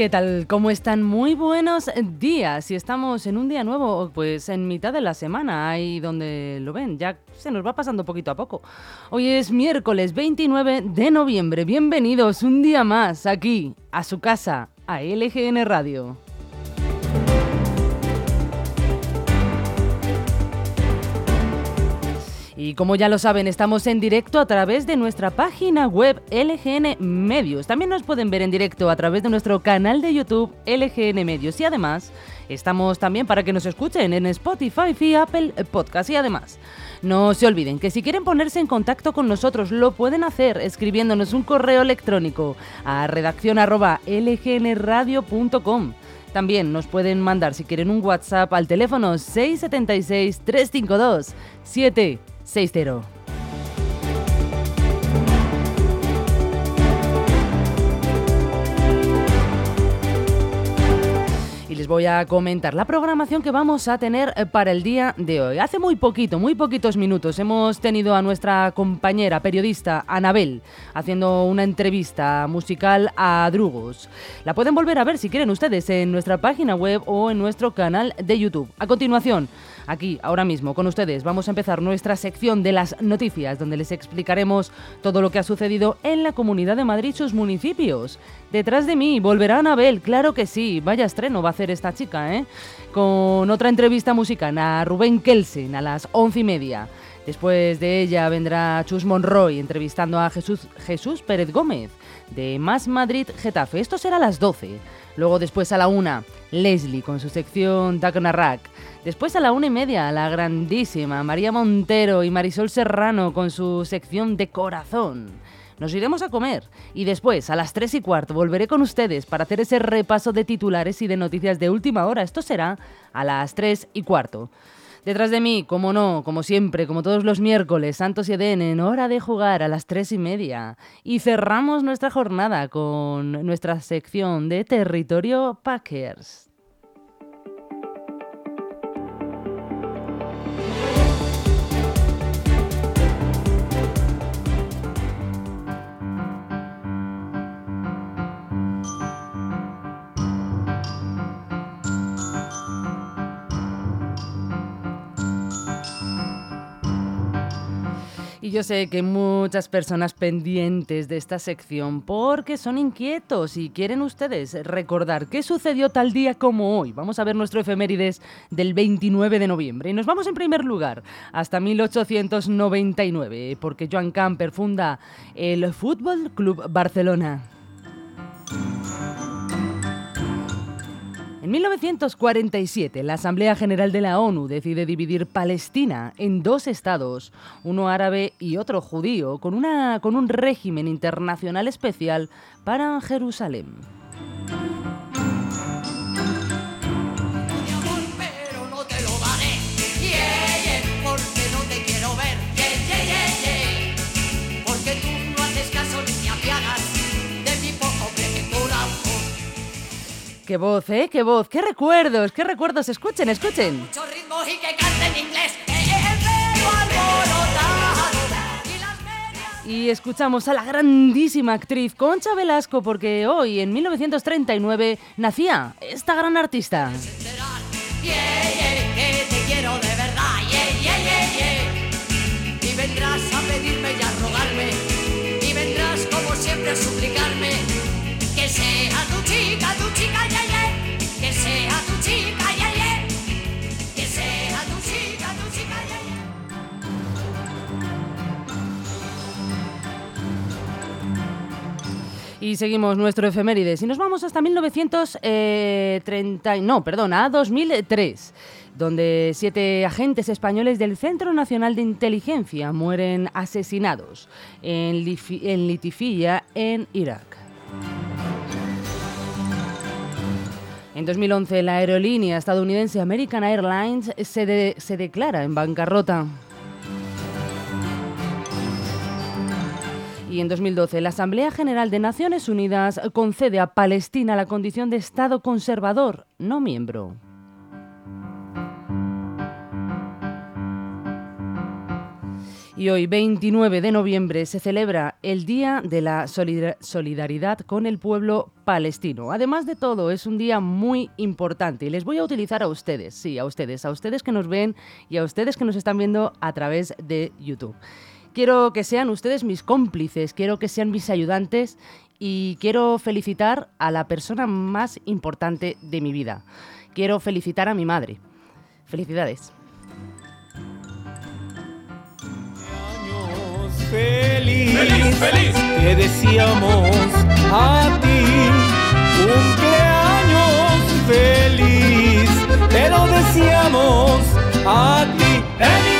¿Qué tal? ¿Cómo están? Muy buenos días. Y estamos en un día nuevo, pues en mitad de la semana, ahí donde lo ven, ya se nos va pasando poquito a poco. Hoy es miércoles 29 de noviembre. Bienvenidos un día más aquí, a su casa, a LGN Radio. Y como ya lo saben, estamos en directo a través de nuestra página web LGN Medios. También nos pueden ver en directo a través de nuestro canal de YouTube LGN Medios. Y además, estamos también para que nos escuchen en Spotify y Apple Podcast. Y además, no se olviden que si quieren ponerse en contacto con nosotros, lo pueden hacer escribiéndonos un correo electrónico a redacción@lgnradio.com. También nos pueden mandar si quieren un WhatsApp al teléfono 676 352 7 6-0. Les voy a comentar la programación que vamos a tener eh, para el día de hoy. Hace muy poquito, muy poquitos minutos, hemos tenido a nuestra compañera periodista Anabel haciendo una entrevista musical a Drugos. La pueden volver a ver si quieren ustedes en nuestra página web o en nuestro canal de YouTube. A continuación, Aquí, ahora mismo, con ustedes, vamos a empezar nuestra sección de las noticias, donde les explicaremos todo lo que ha sucedido en la Comunidad de Madrid y sus municipios. Detrás de mí, volverá Anabel, claro que sí, vaya estreno va a hacer esta chica, ¿eh? Con otra entrevista musical a Rubén Kelsen a las once y media. Después de ella vendrá Chus Monroy entrevistando a Jesús, Jesús Pérez Gómez de Más Madrid Getafe. Esto será a las 12. Luego después a la una, Leslie con su sección Rack. Después a la una y media, la grandísima María Montero y Marisol Serrano con su sección de corazón. Nos iremos a comer y después, a las tres y cuarto, volveré con ustedes para hacer ese repaso de titulares y de noticias de última hora. Esto será a las tres y cuarto. Detrás de mí, como no, como siempre, como todos los miércoles, Santos y Eden en hora de jugar a las tres y media. Y cerramos nuestra jornada con nuestra sección de Territorio Packers. Yo sé que muchas personas pendientes de esta sección porque son inquietos y quieren ustedes recordar qué sucedió tal día como hoy. Vamos a ver nuestro efemérides del 29 de noviembre y nos vamos en primer lugar hasta 1899 porque Joan Camper funda el Fútbol Club Barcelona. En 1947, la Asamblea General de la ONU decide dividir Palestina en dos estados, uno árabe y otro judío, con, una, con un régimen internacional especial para Jerusalén. Qué voz, ¿eh? Qué voz, qué recuerdos, qué recuerdos. Escuchen, escuchen. Y escuchamos a la grandísima actriz Concha Velasco porque hoy, en 1939, nacía esta gran artista. Y seguimos nuestro efemérides y nos vamos hasta 1930, eh, no, perdón, a 2003 donde siete agentes españoles del Centro Nacional de Inteligencia mueren asesinados en, en Litifilla, en Irak. En 2011, la aerolínea estadounidense American Airlines se declara en bancarrota. Y en 2012, la Asamblea General de Naciones Unidas concede a Palestina la condición de Estado conservador, no miembro. Y hoy, 29 de noviembre, se celebra el Día de la Solidaridad con el pueblo palestino. Además de todo, es un día muy importante y les voy a utilizar a ustedes, sí, a ustedes, a ustedes que nos ven y a ustedes que nos están viendo a través de YouTube. Quiero que sean ustedes mis cómplices, quiero que sean mis ayudantes y quiero felicitar a la persona más importante de mi vida. Quiero felicitar a mi madre. Felicidades. Feliz, feliz, feliz. Te decíamos a ti cumpleaños feliz. Te lo decíamos a ti inglés.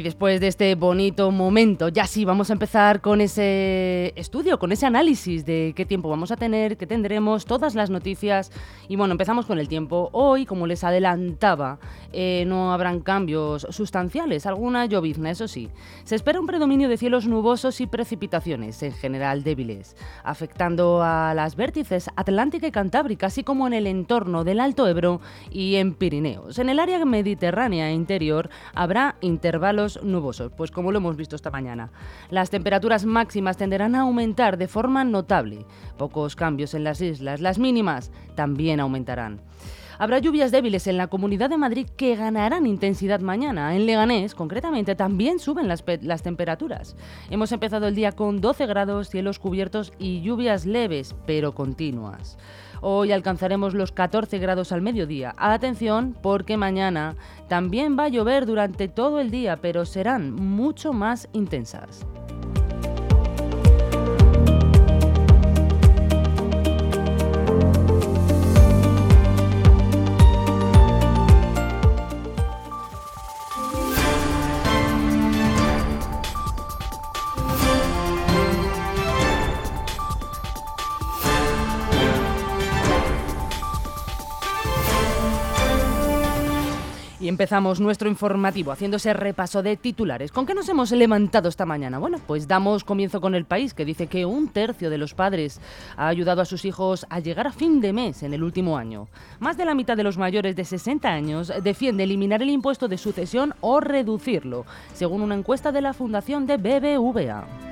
Y después de este bonito momento, ya sí, vamos a empezar con ese estudio, con ese análisis de qué tiempo vamos a tener, qué tendremos, todas las noticias. Y bueno, empezamos con el tiempo. Hoy, como les adelantaba, eh, no habrán cambios sustanciales, alguna llovizna, eso sí. Se espera un predominio de cielos nubosos y precipitaciones, en general débiles, afectando a las vértices atlántica y cantábrica, así como en el entorno del Alto Ebro y en Pirineos. En el área mediterránea interior habrá intervalos nubosos, pues como lo hemos visto esta mañana. Las temperaturas máximas tenderán a aumentar de forma notable. Pocos cambios en las islas, las mínimas también aumentarán. Habrá lluvias débiles en la Comunidad de Madrid que ganarán intensidad mañana. En Leganés, concretamente, también suben las, las, temperaturas. Hemos empezado el día con 12 grados, cielos cubiertos y lluvias leves, pero continuas. Hoy alcanzaremos los 14 grados al mediodía. Atención porque mañana también va a llover durante todo el día, pero serán mucho más intensas. Empezamos nuestro informativo haciendo ese repaso de titulares. ¿Con qué nos hemos levantado esta mañana? Bueno, pues damos comienzo con el país, que dice que un tercio de los padres ha ayudado a sus hijos a llegar a fin de mes en el último año. Más de la mitad de los mayores de 60 años defiende eliminar el impuesto de sucesión o reducirlo, según una encuesta de la Fundación de BBVA.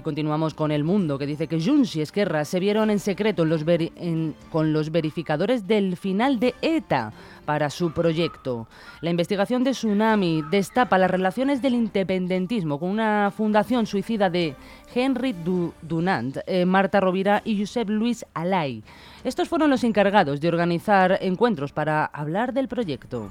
Y continuamos con El Mundo, que dice que Junts y Esquerra se vieron en secreto con los verificadores del final de ETA para su proyecto. La investigación de Tsunami destapa las relaciones del independentismo con una fundación suicida de Henry Dunant, eh, Marta Rovira y Josep Luis Alay. Estos fueron los encargados de organizar encuentros para hablar del proyecto.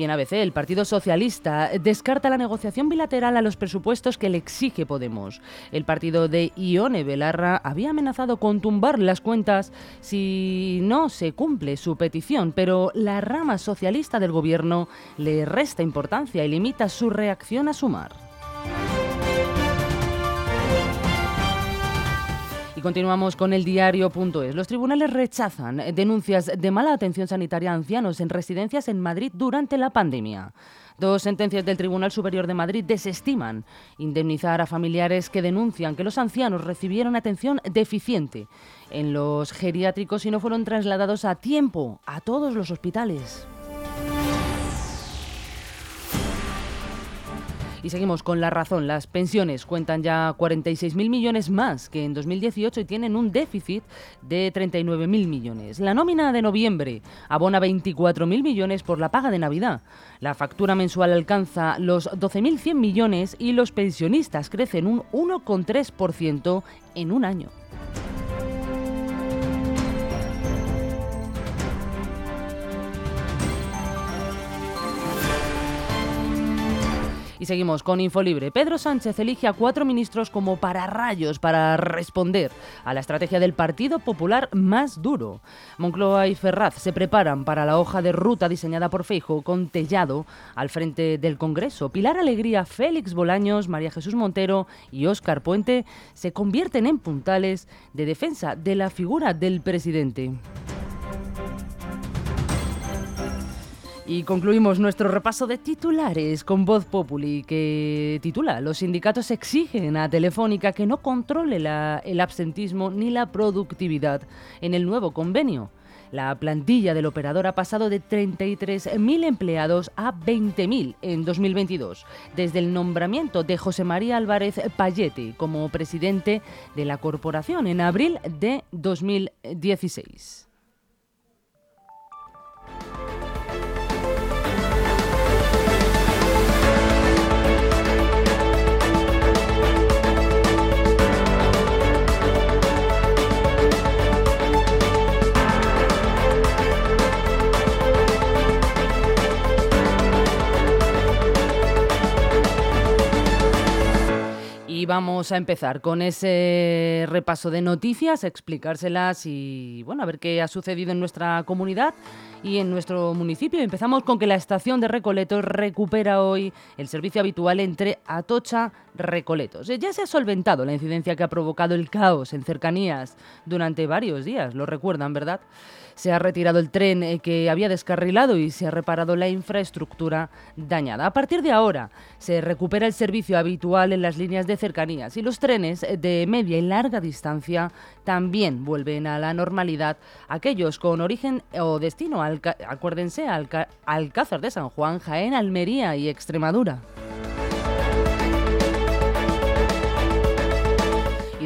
Y en ABC, el Partido Socialista descarta la negociación bilateral a los presupuestos que le exige Podemos. El partido de Ione Belarra había amenazado con tumbar las cuentas si no se cumple su petición, pero la rama socialista del gobierno le resta importancia y limita su reacción a sumar. Y continuamos con el diario.es. Los tribunales rechazan denuncias de mala atención sanitaria a ancianos en residencias en Madrid durante la pandemia. Dos sentencias del Tribunal Superior de Madrid desestiman indemnizar a familiares que denuncian que los ancianos recibieron atención deficiente en los geriátricos y no fueron trasladados a tiempo a todos los hospitales. Y seguimos con la razón. Las pensiones cuentan ya 46.000 millones más que en 2018 y tienen un déficit de 39.000 millones. La nómina de noviembre abona 24.000 millones por la paga de Navidad. La factura mensual alcanza los 12.100 millones y los pensionistas crecen un 1,3% en un año. Y seguimos con Infolibre. Pedro Sánchez elige a cuatro ministros como pararrayos para responder a la estrategia del Partido Popular más duro. Moncloa y Ferraz se preparan para la hoja de ruta diseñada por Feijo con Tellado al frente del Congreso. Pilar Alegría, Félix Bolaños, María Jesús Montero y Óscar Puente se convierten en puntales de defensa de la figura del presidente. Y concluimos nuestro repaso de titulares con Voz Populi, que titula Los sindicatos exigen a Telefónica que no controle el absentismo ni la productividad en el nuevo convenio. La plantilla del operador ha pasado de 33.000 empleados a 20.000 en 2022, desde el nombramiento de José María Álvarez Payete como presidente de la corporación en abril de 2016. Y vamos a empezar con ese repaso de noticias, explicárselas y bueno, a ver qué ha sucedido en nuestra comunidad y en nuestro municipio. Empezamos con que la estación de Recoletos recupera hoy el servicio habitual entre Atocha Recoletos. Ya se ha solventado la incidencia que ha provocado el caos en cercanías durante varios días, lo recuerdan, ¿verdad? Se ha retirado el tren eh, que había descarrilado y se ha reparado la infraestructura dañada. A partir de ahora se recupera el servicio habitual en las líneas de cercanías y los trenes de media y larga distancia también vuelven a la normalidad. Aquellos con origen o destino, acuérdense, al Alcázar de San Juan, Jaén, Almería y Extremadura.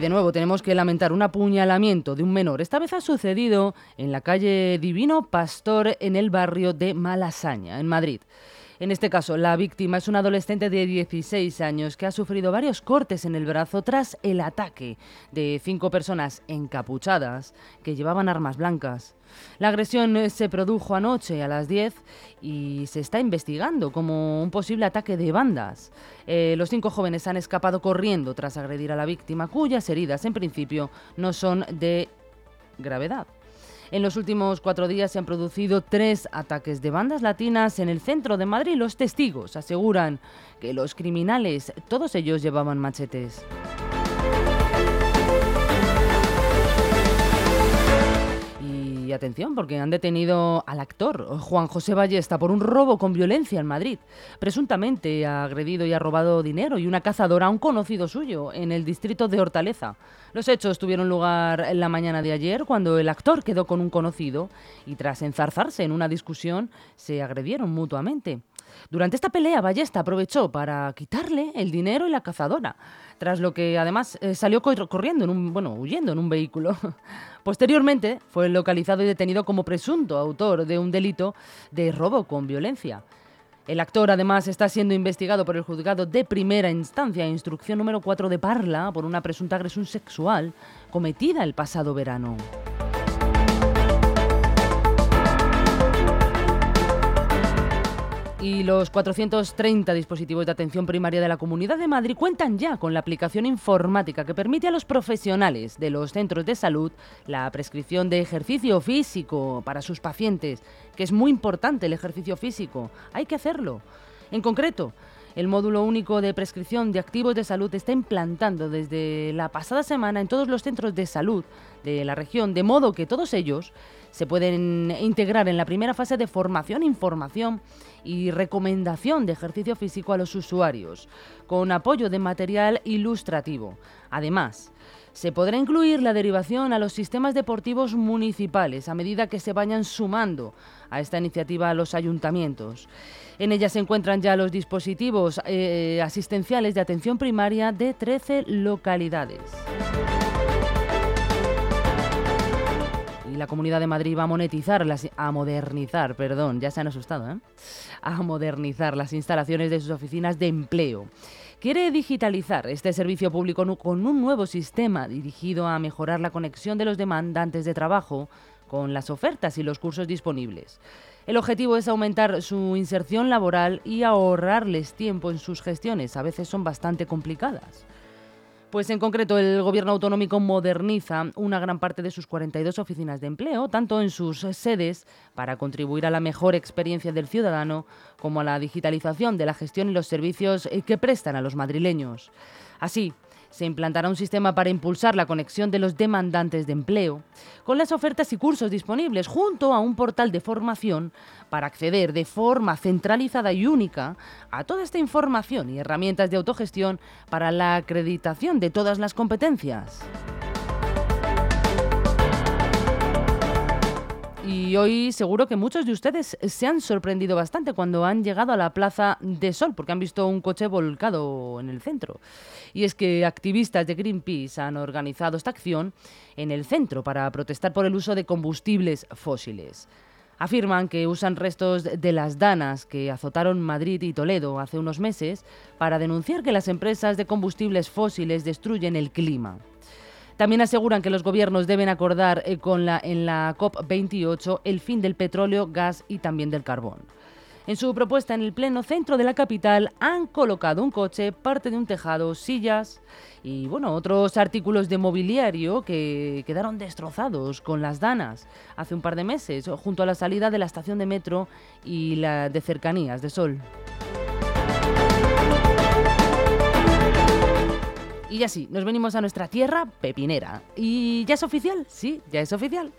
de nuevo tenemos que lamentar un apuñalamiento de un menor. Esta vez ha sucedido en la calle Divino Pastor en el barrio de Malasaña, en Madrid. En este caso, la víctima es un adolescente de 16 años que ha sufrido varios cortes en el brazo tras el ataque de cinco personas encapuchadas que llevaban armas blancas. La agresión se produjo anoche a las 10 y se está investigando como un posible ataque de bandas. Eh, los cinco jóvenes han escapado corriendo tras agredir a la víctima, cuyas heridas en principio no son de gravedad. En los últimos cuatro días se han producido tres ataques de bandas latinas en el centro de Madrid. Los testigos aseguran que los criminales, todos ellos llevaban machetes. Atención porque han detenido al actor Juan José Ballesta por un robo con violencia en Madrid. Presuntamente ha agredido y ha robado dinero y una cazadora a un conocido suyo en el distrito de Hortaleza. Los hechos tuvieron lugar en la mañana de ayer cuando el actor quedó con un conocido y tras enzarzarse en una discusión se agredieron mutuamente. Durante esta pelea, Ballesta aprovechó para quitarle el dinero y la cazadora, tras lo que además eh, salió corriendo, en un, bueno, huyendo en un vehículo. Posteriormente fue localizado y detenido como presunto autor de un delito de robo con violencia. El actor además está siendo investigado por el juzgado de primera instancia, instrucción número 4 de Parla, por una presunta agresión sexual cometida el pasado verano. Y los 430 dispositivos de atención primaria de la Comunidad de Madrid cuentan ya con la aplicación informática que permite a los profesionales de los centros de salud la prescripción de ejercicio físico para sus pacientes, que es muy importante el ejercicio físico, hay que hacerlo. En concreto, el módulo único de prescripción de activos de salud está implantando desde la pasada semana en todos los centros de salud de la región, de modo que todos ellos se pueden integrar en la primera fase de formación, información y recomendación de ejercicio físico a los usuarios, con apoyo de material ilustrativo. Además, Se podrá incluir la derivación a los sistemas deportivos municipales a medida que se vayan sumando a esta iniciativa a los ayuntamientos. En ella se encuentran ya los dispositivos eh, asistenciales de atención primaria de 13 localidades. Y la Comunidad de Madrid va a monetizar, a modernizar, perdón, ya asustado, ¿eh? a modernizar las instalaciones de sus oficinas de empleo. Quiere digitalizar este servicio público con un nuevo sistema dirigido a mejorar la conexión de los demandantes de trabajo con las ofertas y los cursos disponibles. El objetivo es aumentar su inserción laboral y ahorrarles tiempo en sus gestiones, a veces son bastante complicadas. Pues en concreto el gobierno autonómico moderniza una gran parte de sus 42 oficinas de empleo, tanto en sus sedes para contribuir a la mejor experiencia del ciudadano como a la digitalización de la gestión y los servicios eh, que prestan a los madrileños. Así, se implantará un sistema para impulsar la conexión de los demandantes de empleo con las ofertas y cursos disponibles junto a un portal de formación para acceder de forma centralizada y única a toda esta información y herramientas de autogestión para la acreditación de todas las competencias. Y hoy seguro que muchos de ustedes se han sorprendido bastante cuando han llegado a la Plaza de Sol, porque han visto un coche volcado en el centro. Y es que activistas de Greenpeace han organizado esta acción en el centro para protestar por el uso de combustibles fósiles. Afirman que usan restos de las danas que azotaron Madrid y Toledo hace unos meses para denunciar que las empresas de combustibles fósiles destruyen el clima. También aseguran que los gobiernos deben acordar eh, con la, en la COP28 el fin del petróleo, gas y también del carbón. En su propuesta en el pleno centro de la capital han colocado un coche, parte de un tejado, sillas y bueno, otros artículos de mobiliario que quedaron destrozados con las danas hace un par de meses junto a la salida de la estación de metro y la de cercanías de Sol. Y ya sí, nos venimos a nuestra tierra pepinera. ¿Y ya es oficial? Sí, ya es oficial.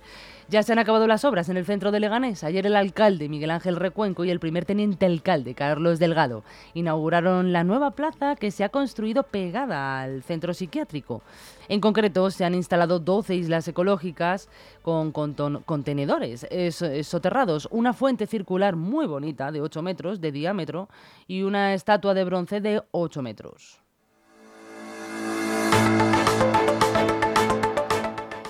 Ya se han acabado las obras en el centro de Leganés. Ayer el alcalde Miguel Ángel Recuenco y el primer teniente alcalde Carlos Delgado inauguraron la nueva plaza que se ha construido pegada al centro psiquiátrico. En concreto, se han instalado 12 islas ecológicas con, contenedores soterrados, una fuente circular muy bonita de 8 metros de diámetro y una estatua de bronce de 8 metros.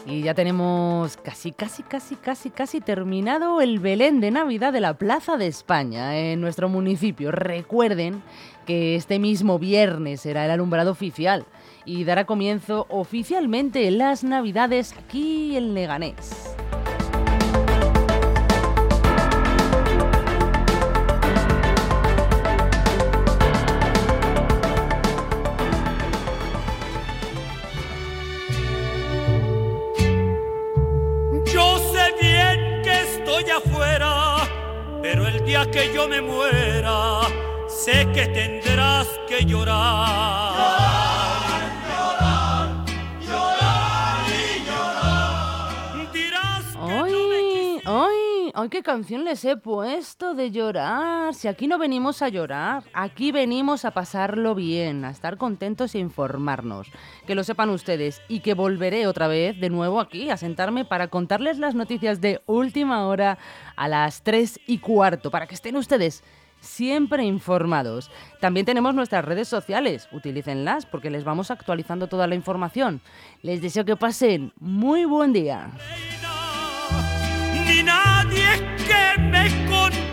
Y ya tenemos casi, casi, casi, casi, casi terminado el Belén de Navidad de la Plaza de España en nuestro municipio. Recuerden que este mismo viernes será el alumbrado oficial y dará comienzo oficialmente las Navidades aquí en Leganés. Que yo me muera, sé que tendrás que llorar. ¡Ay! ¿Qué canción les he puesto de llorar? Si aquí no venimos a llorar, aquí venimos a pasarlo bien, a estar contentos e informarnos. Que lo sepan ustedes y que volveré otra vez de nuevo aquí a sentarme para contarles las noticias de última hora a las 3 y cuarto, para que estén ustedes siempre informados. También tenemos nuestras redes sociales, utilícenlas porque les vamos actualizando toda la información. Les deseo que pasen muy buen día verme con